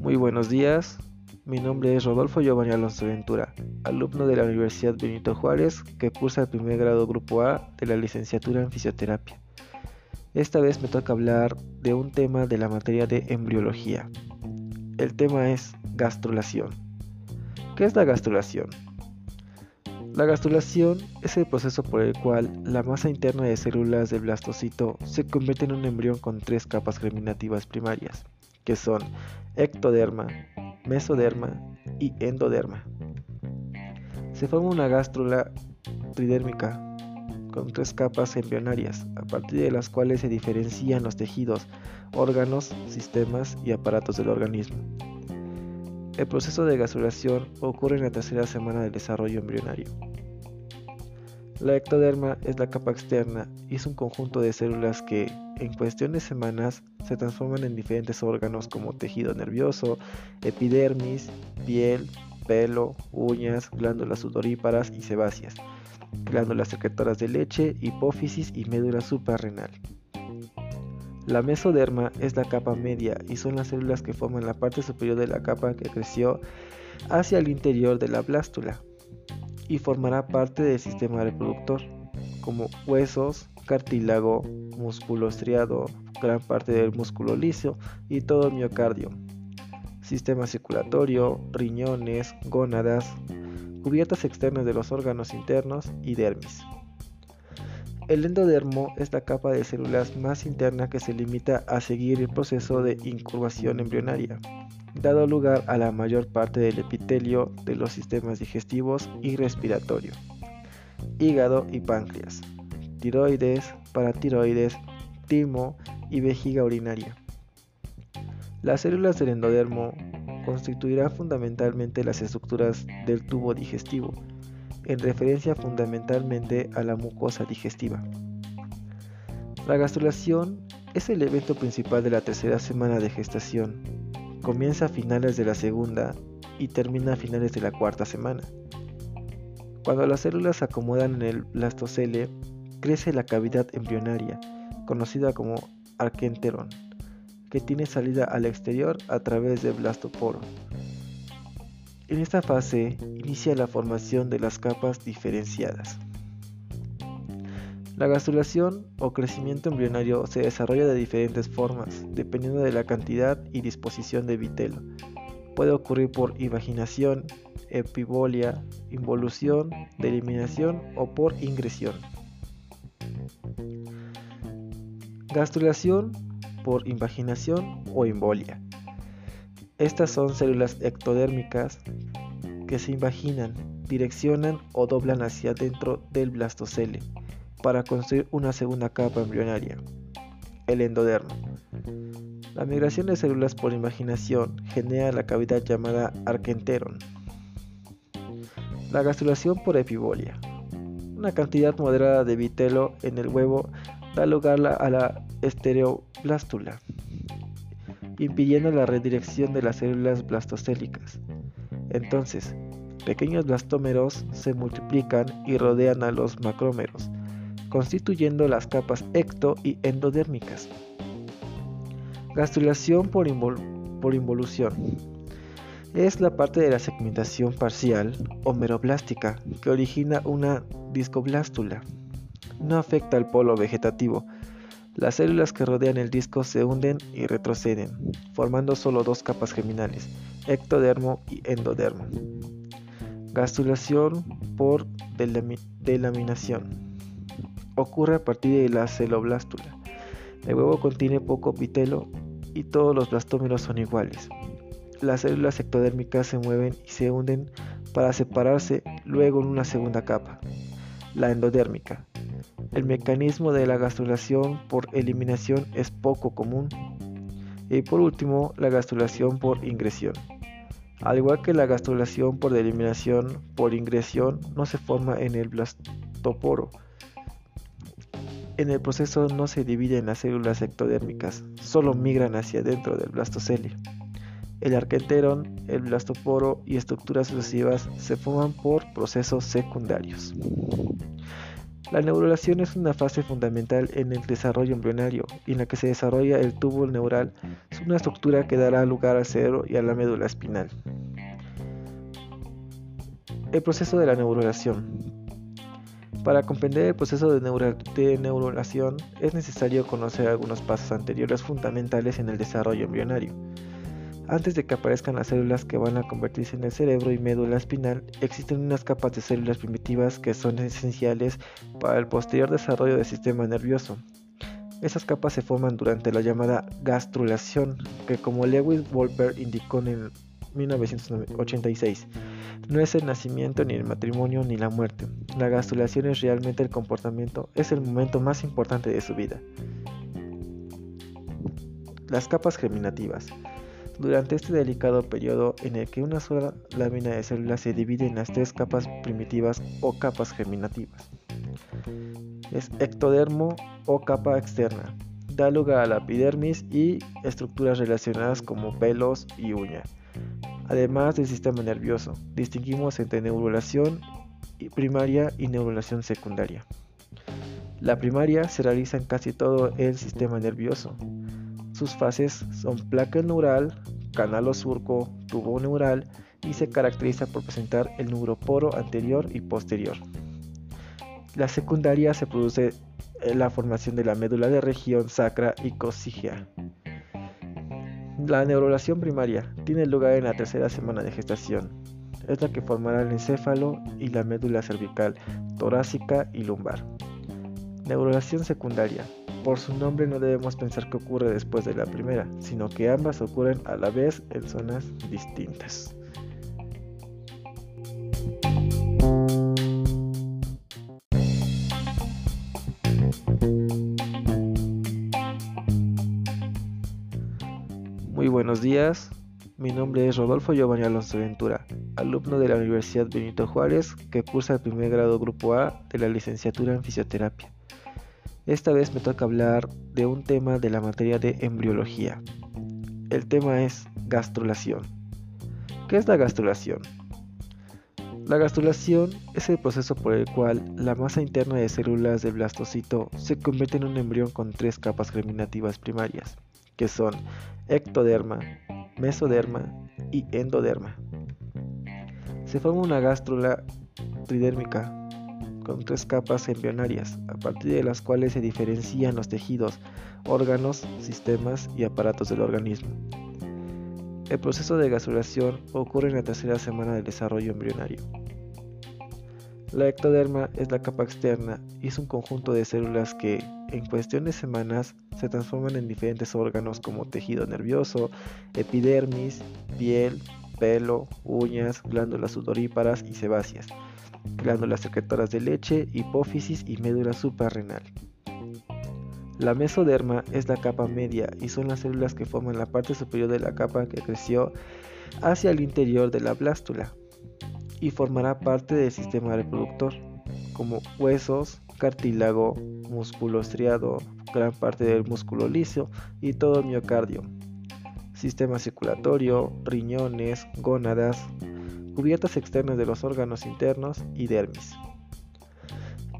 Muy buenos días, mi nombre es Rodolfo Giovanni Alonso Ventura, alumno de la Universidad Benito Juárez que cursa el primer grado Grupo A de la licenciatura en Fisioterapia. Esta vez me toca hablar de un tema de la materia de embriología. El tema es gastrulación. ¿Qué es la gastrulación? La gastrulación es el proceso por el cual la masa interna de células del blastocito se convierte en un embrión con tres capas germinativas primarias que son ectoderma, mesoderma y endoderma. Se forma una gástrula tridérmica con tres capas embrionarias, a partir de las cuales se diferencian los tejidos, órganos, sistemas y aparatos del organismo. El proceso de gastrulación ocurre en la tercera semana del desarrollo embrionario. La ectoderma es la capa externa y es un conjunto de células que, en cuestión de semanas, se transforman en diferentes órganos como tejido nervioso, epidermis, piel, pelo, uñas, glándulas sudoríparas y sebáceas, glándulas secretoras de leche, hipófisis y médula suprarrenal. La mesoderma es la capa media y son las células que forman la parte superior de la capa que creció hacia el interior de la blástula y formará parte del sistema reproductor, como huesos, cartílago, músculo estriado, gran parte del músculo liso y todo el miocardio, sistema circulatorio, riñones, gónadas, cubiertas externas de los órganos internos y dermis. El endodermo es la capa de células más interna que se limita a seguir el proceso de incurvación embrionaria dado lugar a la mayor parte del epitelio de los sistemas digestivos y respiratorio, hígado y páncreas, tiroides, paratiroides, timo y vejiga urinaria. Las células del endodermo constituirán fundamentalmente las estructuras del tubo digestivo, en referencia fundamentalmente a la mucosa digestiva. La gastrulación es el evento principal de la tercera semana de gestación Comienza a finales de la segunda y termina a finales de la cuarta semana. Cuando las células se acomodan en el blastocele, crece la cavidad embrionaria, conocida como arquenterón, que tiene salida al exterior a través del blastoporo. En esta fase inicia la formación de las capas diferenciadas. La gastrulación o crecimiento embrionario se desarrolla de diferentes formas, dependiendo de la cantidad y disposición de vitelo. Puede ocurrir por invaginación, epibolia, involución, eliminación o por ingresión. Gastrulación por invaginación o embolia. Estas son células ectodérmicas que se invaginan, direccionan o doblan hacia dentro del blastocele para construir una segunda capa embrionaria, el endodermo. La migración de células por imaginación genera la cavidad llamada arquenteron. La gastrulación por epibolia. Una cantidad moderada de vitelo en el huevo da lugar a la estereoblástula, impidiendo la redirección de las células blastocélicas. Entonces, pequeños blastómeros se multiplican y rodean a los macrómeros, constituyendo las capas ecto y endodérmicas. Gastrulación por, involución. Es la parte de la segmentación parcial o meroblástica que origina una discoblástula. No afecta al polo vegetativo. Las células que rodean el disco se hunden y retroceden, formando solo dos capas geminales, ectodermo y endodermo. Gastrulación por delaminación ocurre a partir de la celoblástula. El huevo contiene poco pitelo y todos los blastómeros son iguales. Las células ectodérmicas se mueven y se hunden para separarse luego en una segunda capa, la endodérmica. El mecanismo de la gastrulación por eliminación es poco común. Y por último, la gastrulación por ingresión. Al igual que la gastrulación por eliminación por ingresión no se forma en el blastoporo, en el proceso no se dividen las células ectodérmicas, solo migran hacia dentro del blastocele. El arquenterón, el blastoporo y estructuras sucesivas se forman por procesos secundarios. La neurulación es una fase fundamental en el desarrollo embrionario en la que se desarrolla el tubo neural. Es una estructura que dará lugar al cerebro y a la médula espinal. El proceso de la neurulación. Para comprender el proceso de, neurulación es necesario conocer algunos pasos anteriores fundamentales en el desarrollo embrionario. Antes de que aparezcan las células que van a convertirse en el cerebro y médula espinal, existen unas capas de células primitivas que son esenciales para el posterior desarrollo del sistema nervioso. Esas capas se forman durante la llamada gastrulación, que como Lewis Wolper indicó en 1986, no es el nacimiento ni el matrimonio ni la muerte. La gastrulación es realmente el comportamiento, es el momento más importante de su vida. Las capas germinativas. Durante este delicado periodo en el que una sola lámina de células se divide en las tres capas primitivas o capas germinativas. Es ectodermo o capa externa. Da lugar a la epidermis y estructuras relacionadas como pelos y uña. Además del sistema nervioso, distinguimos entre neurulación primaria y neurulación secundaria. La primaria se realiza en casi todo el sistema nervioso, sus fases son placa neural, canal o surco, tubo neural y se caracteriza por presentar el neuroporo anterior y posterior. La secundaria se produce en la formación de la médula de región sacra y cocígea. La neurulación primaria tiene lugar en la tercera semana de gestación. Es la que formará el encéfalo y la médula cervical, torácica y lumbar. Neurulación secundaria por su nombre no debemos pensar que ocurre después de la primera, sino que ambas ocurren a la vez en zonas distintas. Muy buenos días, mi nombre es Rodolfo Giovanni Alonso Ventura, alumno de la Universidad Benito Juárez que cursa el primer grado Grupo A de la licenciatura en Fisioterapia. Esta vez me toca hablar de un tema de la materia de embriología. El tema es gastrulación. ¿Qué es la gastrulación? La gastrulación es el proceso por el cual la masa interna de células del blastocito se convierte en un embrión con tres capas germinativas primarias, que son ectoderma, mesoderma y endoderma. Se forma una gástrula tridérmica con tres capas embrionarias, a partir de las cuales se diferencian los tejidos, órganos, sistemas y aparatos del organismo. El proceso de gastrulación ocurre en la tercera semana del desarrollo embrionario. La ectoderma es la capa externa y es un conjunto de células que, en cuestión de semanas, se transforman en diferentes órganos como tejido nervioso, epidermis, piel, pelo, uñas, glándulas sudoríparas y sebáceas glándulas secretoras de leche, hipófisis y médula suprarrenal. La mesoderma es la capa media y son las células que forman la parte superior de la capa que creció hacia el interior de la blástula y formará parte del sistema reproductor, como huesos, cartílago, músculo estriado, gran parte del músculo liso y todo el miocardio, sistema circulatorio, riñones, gónadas, cubiertas externas de los órganos internos y dermis.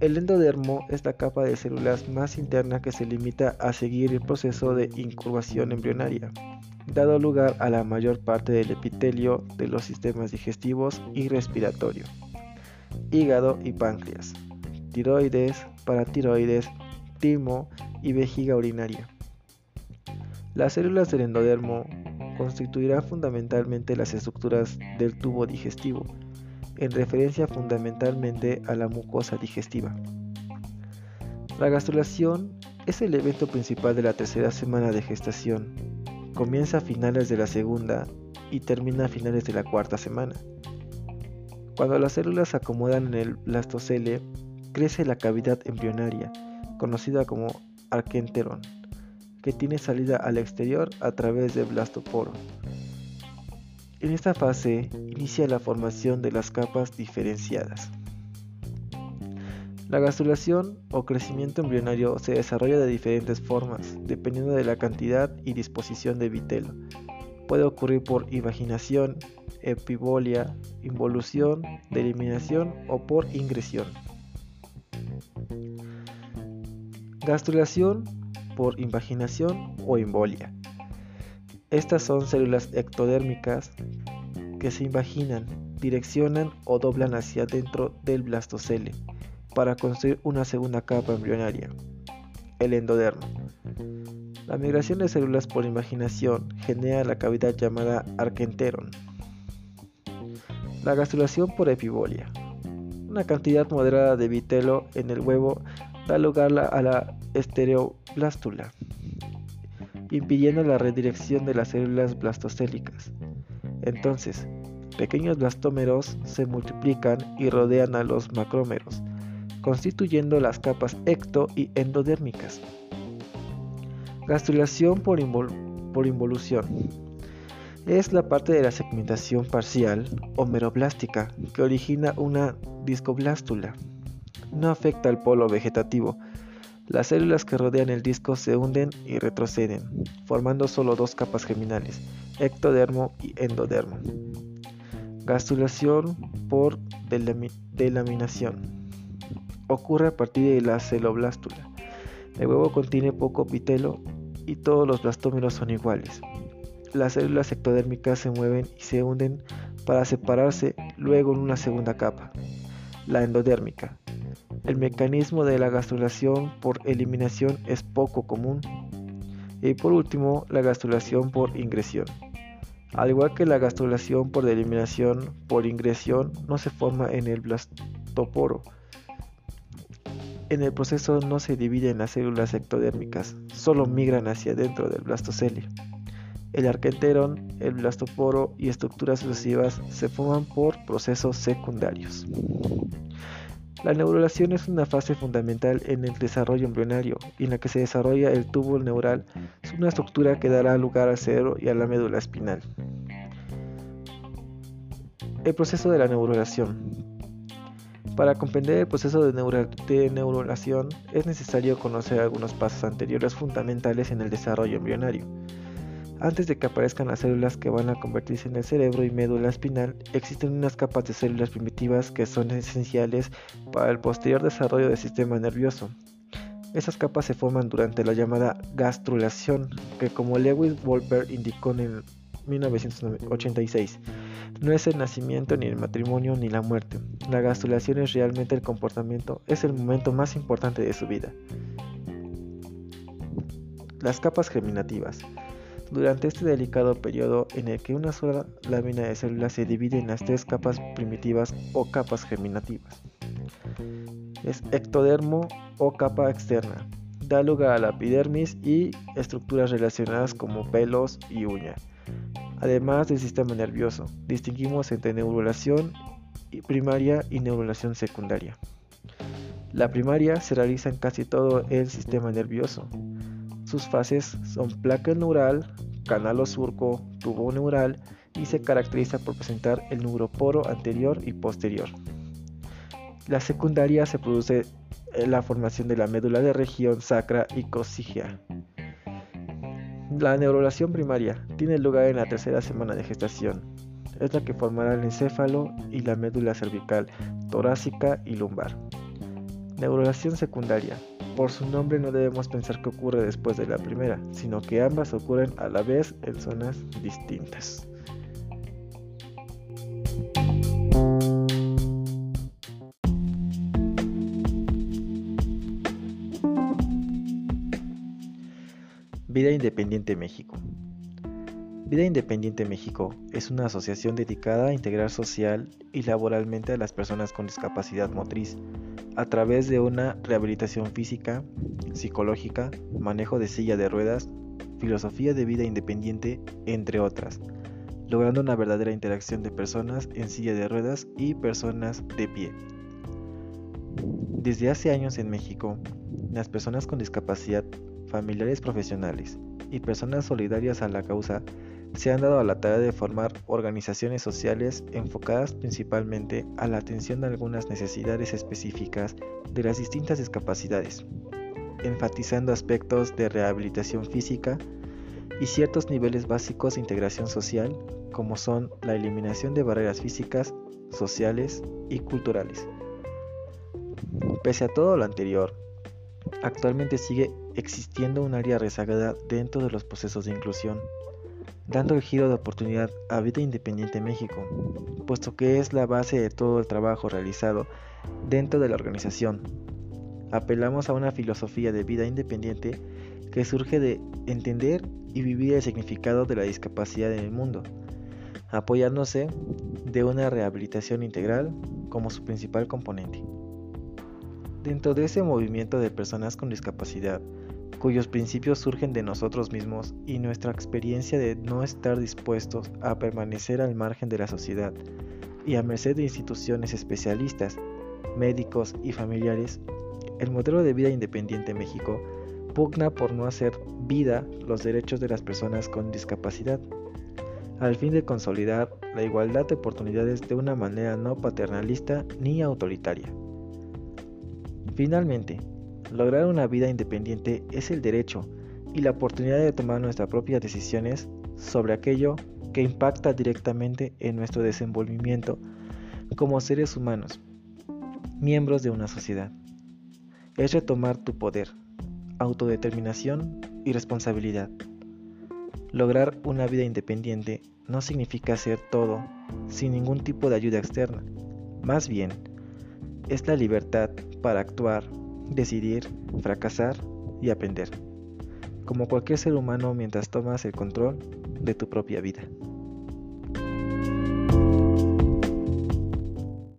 El endodermo es la capa de células más interna que se limita a seguir el proceso de incurvación embrionaria, dado lugar a la mayor parte del epitelio de los sistemas digestivos y respiratorio, hígado y páncreas, tiroides, paratiroides, timo y vejiga urinaria. Las células del endodermo constituirá fundamentalmente las estructuras del tubo digestivo, en referencia fundamentalmente a la mucosa digestiva. La gastrulación es el evento principal de la tercera semana de gestación. Comienza a finales de la segunda y termina a finales de la cuarta semana. Cuando las células se acomodan en el blastocele, crece la cavidad embrionaria, conocida como arquenterón que tiene salida al exterior a través del blastoporo. En esta fase inicia la formación de las capas diferenciadas. La gastrulación o crecimiento embrionario se desarrolla de diferentes formas, dependiendo de la cantidad y disposición de vitelo. Puede ocurrir por invaginación, epibolia, involución, eliminación o por ingresión. Gastrulación por invaginación o embolia. Estas son células ectodérmicas que se invaginan, direccionan o doblan hacia dentro del blastocele para construir una segunda capa embrionaria, el endodermo. La migración de células por imaginación genera la cavidad llamada arquenteron. La gastrulación por epibolia. Una cantidad moderada de vitelo en el huevo da lugar a la estereoblástula, impidiendo la redirección de las células blastocélicas. Entonces, pequeños blastómeros se multiplican y rodean a los macrómeros, constituyendo las capas ecto y endodérmicas. Gastrulación por, involución. Es la parte de la segmentación parcial o meroblástica que origina una discoblástula. No afecta al polo vegetativo. Las células que rodean el disco se hunden y retroceden, formando solo dos capas geminales, ectodermo y endodermo. Gastrulación por delaminación. Ocurre a partir de la celoblástula. El huevo contiene poco pitelo y todos los blastómeros son iguales. Las células ectodérmicas se mueven y se hunden para separarse luego en una segunda capa, la endodérmica. El mecanismo de la gastrulación por eliminación es poco común. Y por último, la gastrulación por ingresión. Al igual que la gastrulación por eliminación por ingresión no se forma en el blastoporo, en el proceso no se dividen las células ectodérmicas, solo migran hacia dentro del blastocele. El arquenterón, el blastoporo y estructuras sucesivas se forman por procesos secundarios. La neurulación es una fase fundamental en el desarrollo embrionario en la que se desarrolla el tubo neural, una estructura que dará lugar al cerebro y a la médula espinal. El proceso de la neurulación. Para comprender el proceso de, neurulación es necesario conocer algunos pasos anteriores fundamentales en el desarrollo embrionario. Antes de que aparezcan las células que van a convertirse en el cerebro y médula espinal, existen unas capas de células primitivas que son esenciales para el posterior desarrollo del sistema nervioso. Esas capas se forman durante la llamada gastrulación, que como Lewis Wolper indicó en 1986, no es el nacimiento, ni el matrimonio, ni la muerte. La gastrulación es realmente el comportamiento, es el momento más importante de su vida. Las capas germinativas. Durante este delicado periodo en el que una sola lámina de células se divide en las tres capas primitivas o capas germinativas. Es ectodermo o capa externa. Da lugar a la epidermis y estructuras relacionadas como pelos y uña además del sistema nervioso. Distinguimos entre neurulación primaria y neurulación secundaria. La primaria se realiza en casi todo el sistema nervioso. Sus fases son placa neural, canal o surco, tubo neural y se caracteriza por presentar el neuroporo anterior y posterior. La secundaria se produce en la formación de la médula de región sacra y cocígea. La neurulación primaria tiene lugar en la tercera semana de gestación. Es la que formará el encéfalo y la médula cervical, torácica y lumbar. Neurulación secundaria. Por su nombre no debemos pensar que ocurre después de la primera, sino que ambas ocurren a la vez en zonas distintas. Vida Independiente México. Vida Independiente México es una asociación dedicada a integrar social y laboralmente a las personas con discapacidad motriz a través de una rehabilitación física, psicológica, manejo de silla de ruedas, filosofía de vida independiente, entre otras, logrando una verdadera interacción de personas en silla de ruedas y personas de pie. Desde hace años en México, las personas con discapacidad familiares profesionales y personas solidarias a la causa se han dado a la tarea de formar organizaciones sociales enfocadas principalmente a la atención de algunas necesidades específicas de las distintas discapacidades, enfatizando aspectos de rehabilitación física y ciertos niveles básicos de integración social como son la eliminación de barreras físicas, sociales y culturales. Pese a todo lo anterior, Actualmente sigue existiendo un área rezagada dentro de los procesos de inclusión, dando el giro de oportunidad a Vida Independiente México, puesto que es la base de todo el trabajo realizado dentro de la organización. Apelamos a una filosofía de vida independiente que surge de entender y vivir el significado de la discapacidad en el mundo, apoyándose de una rehabilitación integral como su principal componente. Dentro de ese movimiento de personas con discapacidad, cuyos principios surgen de nosotros mismos y nuestra experiencia de no estar dispuestos a permanecer al margen de la sociedad y a merced de instituciones especialistas, médicos y familiares, el modelo de vida independiente México pugna por no hacer vida los derechos de las personas con discapacidad, al fin de consolidar la igualdad de oportunidades de una manera no paternalista ni autoritaria. Finalmente, lograr una vida independiente es el derecho y la oportunidad de tomar nuestras propias decisiones sobre aquello que impacta directamente en nuestro desenvolvimiento como seres humanos, miembros de una sociedad. Es retomar tu poder, autodeterminación y responsabilidad. Lograr una vida independiente no significa hacer todo sin ningún tipo de ayuda externa. Más bien, es la libertad para actuar, decidir, fracasar y aprender, como cualquier ser humano mientras tomas el control de tu propia vida.